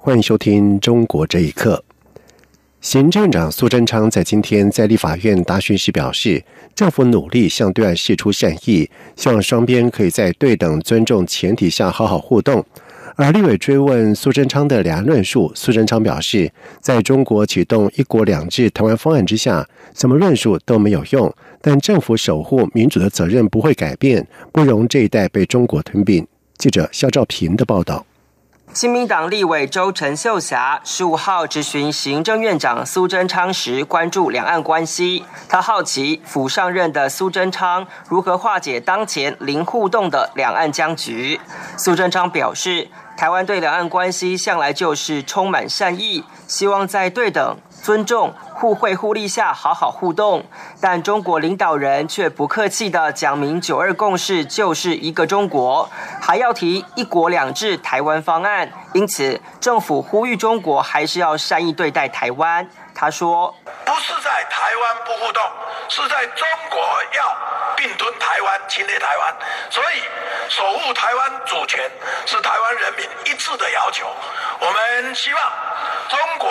欢迎收听《中国这一刻》。行政长苏贞昌在今天在立法院答询时表示，政府努力向对岸释出善意，希望双边可以在对等尊重前提下好好互动。而立委追问苏贞昌的两岸论述，苏贞昌表示，在中国启动“一国两制”台湾方案之下，什么论述都没有用，但政府守护民主的责任不会改变，不容这一代被中国吞并。记者肖兆平的报道。新民党立委周陈秀霞十五号质询行政院长苏贞昌时，关注两岸关系。他好奇府上任的苏贞昌如何化解当前零互动的两岸僵局。苏贞昌表示，台湾对两岸关系向来就是充满善意，希望在对等、尊重。互惠互利下好好互动，但中国领导人却不客气的讲明“九二共识”就是一个中国，还要提“一国两制”台湾方案。因此，政府呼吁中国还是要善意对待台湾。他说：“不是在台湾不互动，是在中国要并吞台湾、侵略台湾，所以守护台湾主权是台湾人民一致的要求。我们希望中国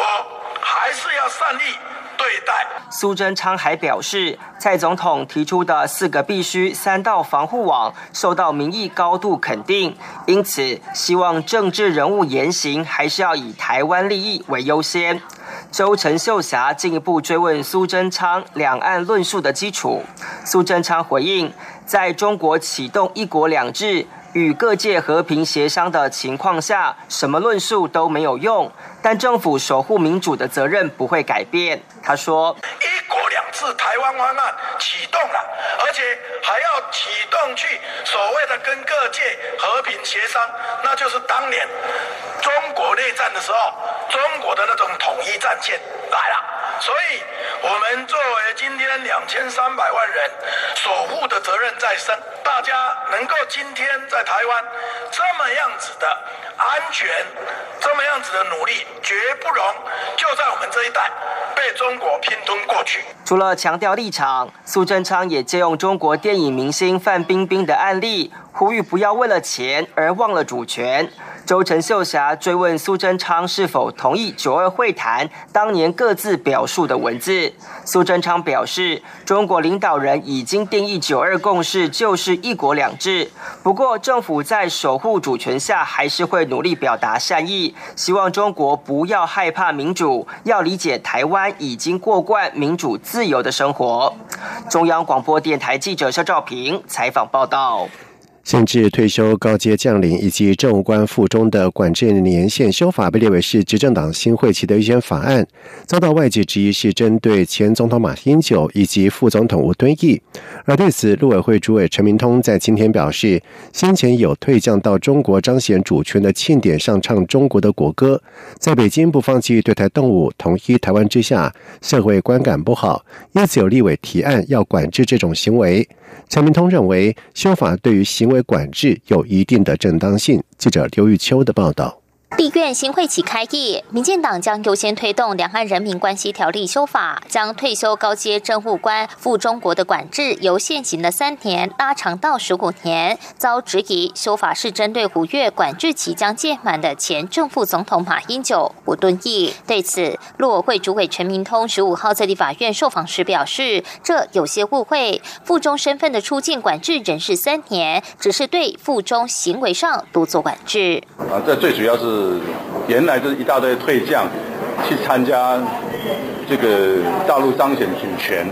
还是要善意。”对待苏贞昌还表示，蔡总统提出的四个必须三道防护网受到民意高度肯定，因此希望政治人物言行还是要以台湾利益为优先。周陈秀霞进一步追问苏贞昌两岸论述的基础，苏贞昌回应，在中国启动一国两制。与各界和平协商的情况下，什么论述都没有用。但政府守护民主的责任不会改变。他说：“一国两制台湾方案启动了，而且还要启动去所谓的跟各界和平协商，那就是当年中国内战的时候，中国的那种统一战线来了。”所以，我们作为今天两千三百万人守护的责任在身，大家能够今天在台湾这么样子的安全，这么样子的努力，绝不容就在我们这一代被中国拼吞过去。除了强调立场，苏贞昌也借用中国电影明星范冰冰的案例，呼吁不要为了钱而忘了主权。周陈秀霞追问苏贞昌是否同意九二会谈当年各自表述的文字，苏贞昌表示，中国领导人已经定义九二共识就是一国两制。不过，政府在守护主权下，还是会努力表达善意，希望中国不要害怕民主，要理解台湾已经过惯民主自由的生活。中央广播电台记者肖兆平采访报道。限制退休高阶将领以及政务官附中的管制年限修法被列为是执政党新会期的一些法案，遭到外界质疑是针对前总统马英九以及副总统吴敦义。而对此，陆委会主委陈明通在今天表示，先前有退将到中国彰显主权的庆典上唱中国的国歌，在北京不放弃对台动武、统一台湾之下，社会观感不好，因此有立委提案要管制这种行为。陈明通认为，修法对于行为管制有一定的正当性。记者刘玉秋的报道。立院新会期开议，民进党将优先推动《两岸人民关系条例》修法，将退休高阶政务官赴中国的管制由现行的三年拉长到十五年。遭质疑修法是针对五月管制期将届满的前正副总统马英九、吴敦义。对此，陆委会主委陈明通十五号在立法院受访时表示，这有些误会，附中身份的出境管制仍是三年，只是对附中行为上多做管制。啊，这最主要是。是原来就是一大堆退将去参加这个大陆彰显主权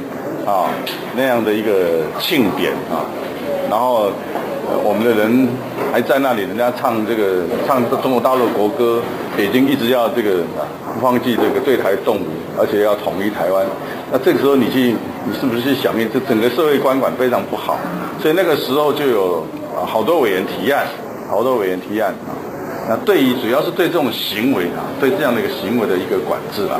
啊那样的一个庆典啊，然后我们的人还在那里，人家唱这个唱中国大陆国歌，北京一直要这个啊不放弃这个对台动武，而且要统一台湾。那这个时候你去，你是不是去想面这整个社会观感非常不好？所以那个时候就有好多委员提案，好多委员提案。那对于主要是对这种行为啊，对这样的一个行为的一个管制啊，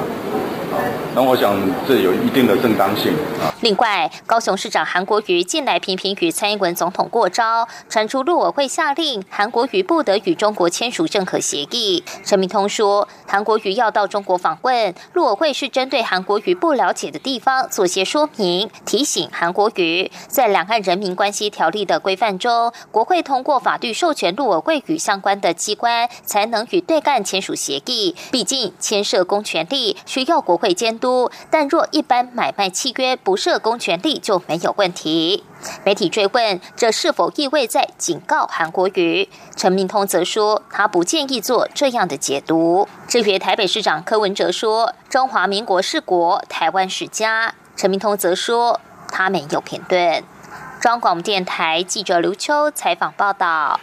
啊。那我想这有一定的正当性啊。另外，高雄市长韩国瑜近来频频与蔡英文总统过招，传出陆委会下令韩国瑜不得与中国签署任何协议。陈明通说，韩国瑜要到中国访问，陆委会是针对韩国瑜不了解的地方做些说明，提醒韩国瑜在两岸人民关系条例的规范中，国会通过法律授权陆委会与相关的机关才能与对干签署协议。毕竟牵涉公权力，需要国会监督，但若一般买卖契约不涉公权力就没有问题。媒体追问这是否意味在警告韩国瑜，陈明通则说他不建议做这样的解读。至于台北市长柯文哲说中华民国是国，台湾是家，陈明通则说他没有评论。中广电台记者刘秋采访报道。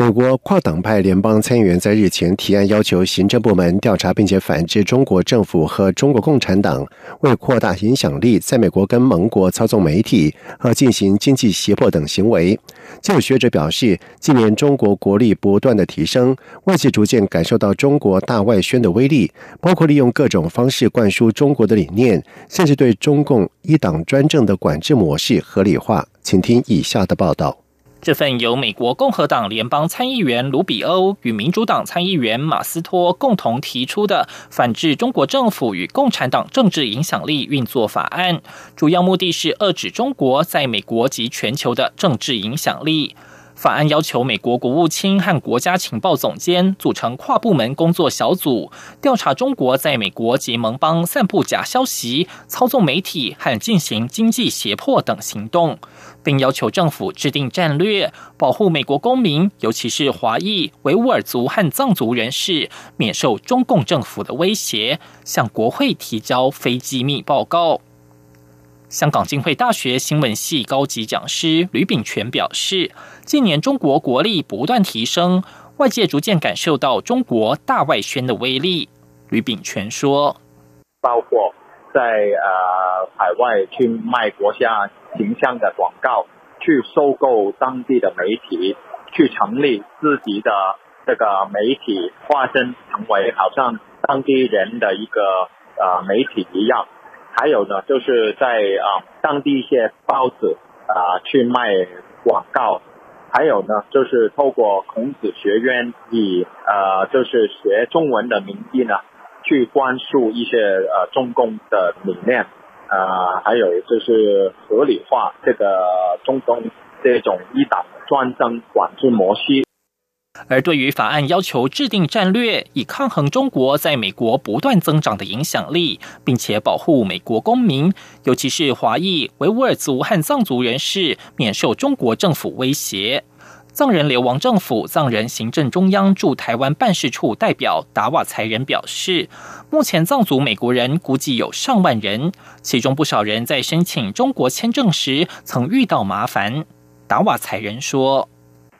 美国跨党派联邦参议员在日前提案，要求行政部门调查并且反制中国政府和中国共产党为扩大影响力，在美国跟盟国操纵媒体和进行经济胁迫等行为。就有学者表示，近年中国国力不断的提升，外界逐渐感受到中国大外宣的威力，包括利用各种方式灌输中国的理念，甚至对中共一党专政的管制模式合理化。请听以下的报道。这份由美国共和党联邦参议员卢比欧与民主党参议员马斯托共同提出的反制中国政府与共产党政治影响力运作法案，主要目的是遏制中国在美国及全球的政治影响力。法案要求美国国务卿和国家情报总监组成跨部门工作小组，调查中国在美国及盟邦散布假消息、操纵媒体和进行经济胁迫等行动，并要求政府制定战略，保护美国公民，尤其是华裔、维吾尔族和藏族人士，免受中共政府的威胁，向国会提交非机密报告。香港浸会大学新闻系高级讲师吕炳全表示，近年中国国力不断提升，外界逐渐感受到中国大外宣的威力。吕炳全说：“包括在呃海外去卖国家形象的广告，去收购当地的媒体，去成立自己的这个媒体，化身成为好像当地人的一个呃媒体一样。”还有呢，就是在啊当地一些报纸啊去卖广告，还有呢，就是透过孔子学院以呃就是学中文的名义呢，去灌输一些呃中共的理念，啊，还有就是合理化这个中共这种一党专政管制模式。而对于法案要求制定战略，以抗衡中国在美国不断增长的影响力，并且保护美国公民，尤其是华裔、维吾尔族和藏族人士免受中国政府威胁。藏人流亡政府藏人行政中央驻台湾办事处代表达瓦才人表示，目前藏族美国人估计有上万人，其中不少人在申请中国签证时曾遇到麻烦。达瓦才人说。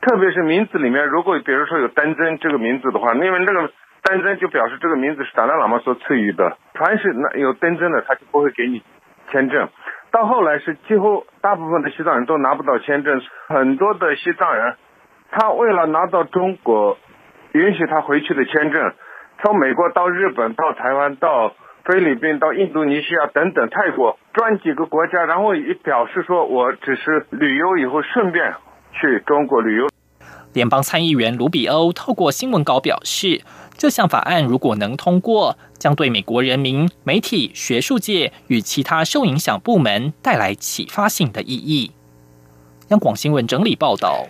特别是名字里面，如果比如说有丹增这个名字的话，因为那个丹增就表示这个名字是达赖喇嘛所赐予的。凡是那有丹增的，他就不会给你签证。到后来是几乎大部分的西藏人都拿不到签证，很多的西藏人，他为了拿到中国允许他回去的签证，从美国到日本、到台湾、到菲律宾、到印度尼西亚等等泰国转几个国家，然后也表示说我只是旅游以后顺便。去中国旅游。联邦参议员卢比欧透过新闻稿表示，这项法案如果能通过，将对美国人民、媒体、学术界与其他受影响部门带来启发性的意义。央广新闻整理报道：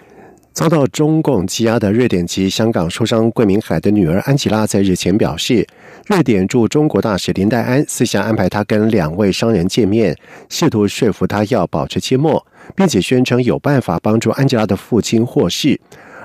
遭到中共羁押的瑞典籍香港书商桂明海的女儿安吉拉在日前表示，瑞典驻中国大使林黛安私下安排他跟两位商人见面，试图说服他要保持缄默。并且宣称有办法帮助安吉拉的父亲获释。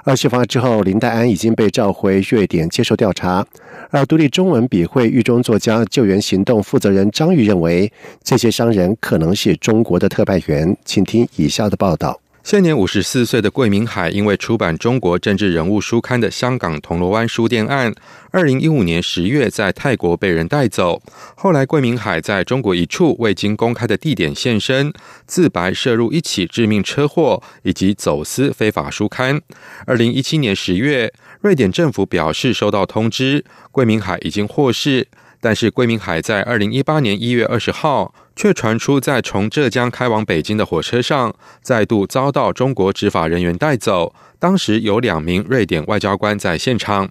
而事发之后，林黛安已经被召回瑞典接受调查。而独立中文笔会狱中作家救援行动负责人张玉认为，这些商人可能是中国的特派员。请听以下的报道。现年五十四岁的桂明海，因为出版中国政治人物书刊的香港铜锣湾书店案，二零一五年十月在泰国被人带走。后来，桂明海在中国一处未经公开的地点现身，自白涉入一起致命车祸以及走私非法书刊。二零一七年十月，瑞典政府表示收到通知，桂明海已经获释。但是，桂明海在二零一八年一月二十号却传出，在从浙江开往北京的火车上，再度遭到中国执法人员带走。当时有两名瑞典外交官在现场。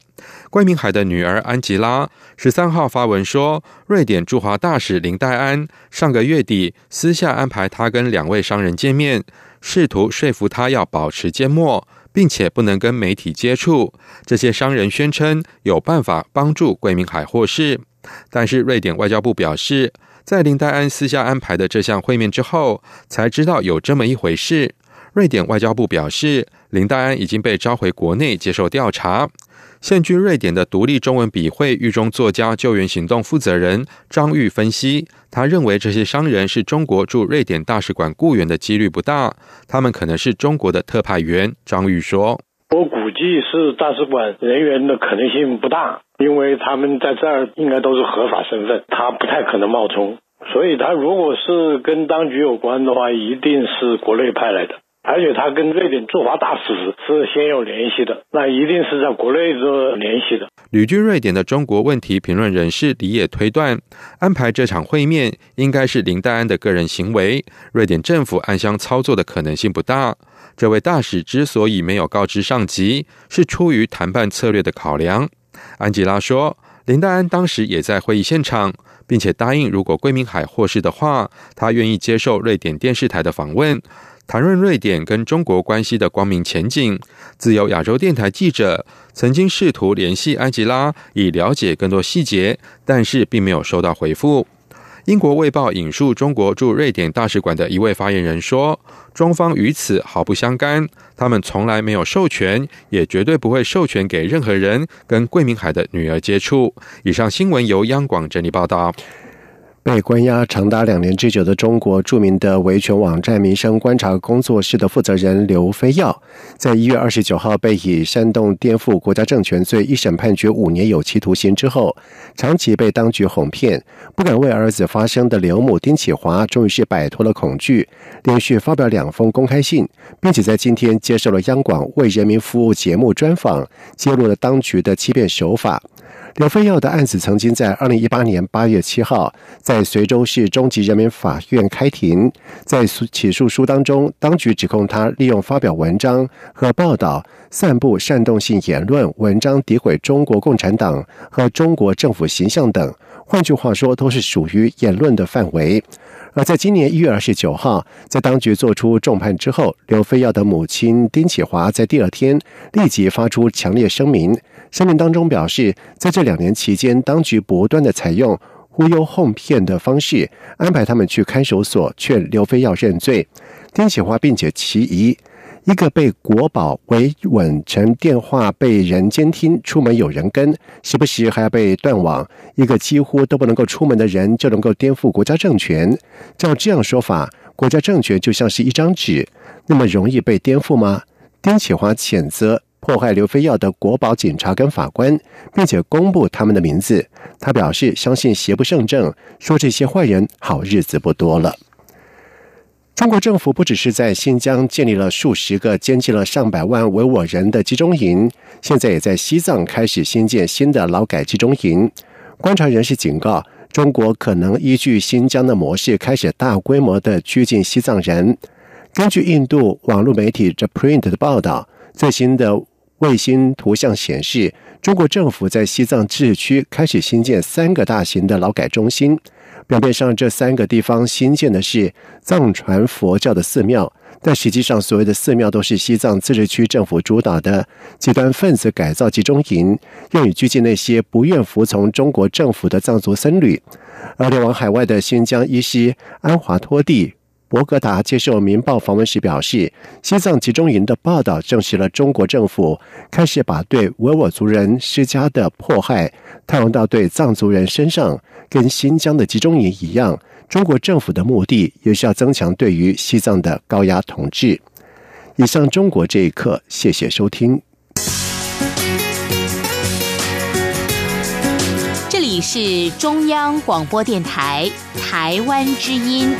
桂明海的女儿安吉拉十三号发文说，瑞典驻华大使林黛安上个月底私下安排他跟两位商人见面，试图说服他要保持缄默，并且不能跟媒体接触。这些商人宣称有办法帮助桂明海获释。但是，瑞典外交部表示，在林黛安私下安排的这项会面之后，才知道有这么一回事。瑞典外交部表示，林黛安已经被召回国内接受调查。现居瑞典的独立中文笔会狱中作家救援行动负责人张玉分析，他认为这些商人是中国驻瑞典大使馆雇员的几率不大，他们可能是中国的特派员。张玉说：“估计是大使馆人员的可能性不大。”因为他们在这儿应该都是合法身份，他不太可能冒充，所以他如果是跟当局有关的话，一定是国内派来的，而且他跟瑞典驻华大使是先有联系的，那一定是在国内做联系的。旅居瑞典的中国问题评论人士李野推断，安排这场会面应该是林黛安的个人行为，瑞典政府暗箱操作的可能性不大。这位大使之所以没有告知上级，是出于谈判策略的考量。安吉拉说：“林黛安当时也在会议现场，并且答应，如果桂明海获释的话，他愿意接受瑞典电视台的访问，谈论瑞典跟中国关系的光明前景。”自由亚洲电台记者曾经试图联系安吉拉，以了解更多细节，但是并没有收到回复。英国《卫报》引述中国驻瑞典大使馆的一位发言人说：“中方与此毫不相干，他们从来没有授权，也绝对不会授权给任何人跟桂明海的女儿接触。”以上新闻由央广整理报道。被关押长达两年之久的中国著名的维权网站民生观察工作室的负责人刘飞耀，在一月二十九号被以煽动颠覆国家政权罪一审判决五年有期徒刑之后，长期被当局哄骗，不敢为儿子发声的刘母丁启华，终于是摆脱了恐惧，连续发表两封公开信，并且在今天接受了央广为人民服务节目专访，揭露了当局的欺骗手法。刘飞耀的案子曾经在二零一八年八月七号在随州市中级人民法院开庭，在起诉书当中，当局指控他利用发表文章和报道、散布煽动性言论、文章诋毁中国共产党和中国政府形象等，换句话说，都是属于言论的范围。而在今年一月二十九号，在当局作出重判之后，刘飞耀的母亲丁启华在第二天立即发出强烈声明。声明当中表示，在这两年期间，当局不断的采用忽悠哄骗的方式，安排他们去看守所劝刘飞耀认罪。丁启华并且其疑，一个被国宝维稳成电话被人监听，出门有人跟，时不时还要被断网，一个几乎都不能够出门的人就能够颠覆国家政权。照这样说法，国家政权就像是一张纸，那么容易被颠覆吗？丁启华谴责。迫害刘飞耀的国宝警察跟法官，并且公布他们的名字。他表示相信邪不胜正，说这些坏人好日子不多了。中国政府不只是在新疆建立了数十个监禁了上百万维吾尔人的集中营，现在也在西藏开始新建新的劳改集中营。观察人士警告，中国可能依据新疆的模式，开始大规模的拘禁西藏人。根据印度网络媒体 The Print 的报道，最新的。卫星图像显示，中国政府在西藏自治区开始新建三个大型的劳改中心。表面上，这三个地方新建的是藏传佛教的寺庙，但实际上，所谓的寺庙都是西藏自治区政府主导的极端分子改造集中营，用于拘禁那些不愿服从中国政府的藏族僧侣。而流亡海外的新疆伊西安华托地。博格达接受《民报》访问时表示，西藏集中营的报道证实了中国政府开始把对维吾尔族人施加的迫害套用到对藏族人身上，跟新疆的集中营一样。中国政府的目的也是要增强对于西藏的高压统治。以上中国这一刻，谢谢收听。这里是中央广播电台台湾之音。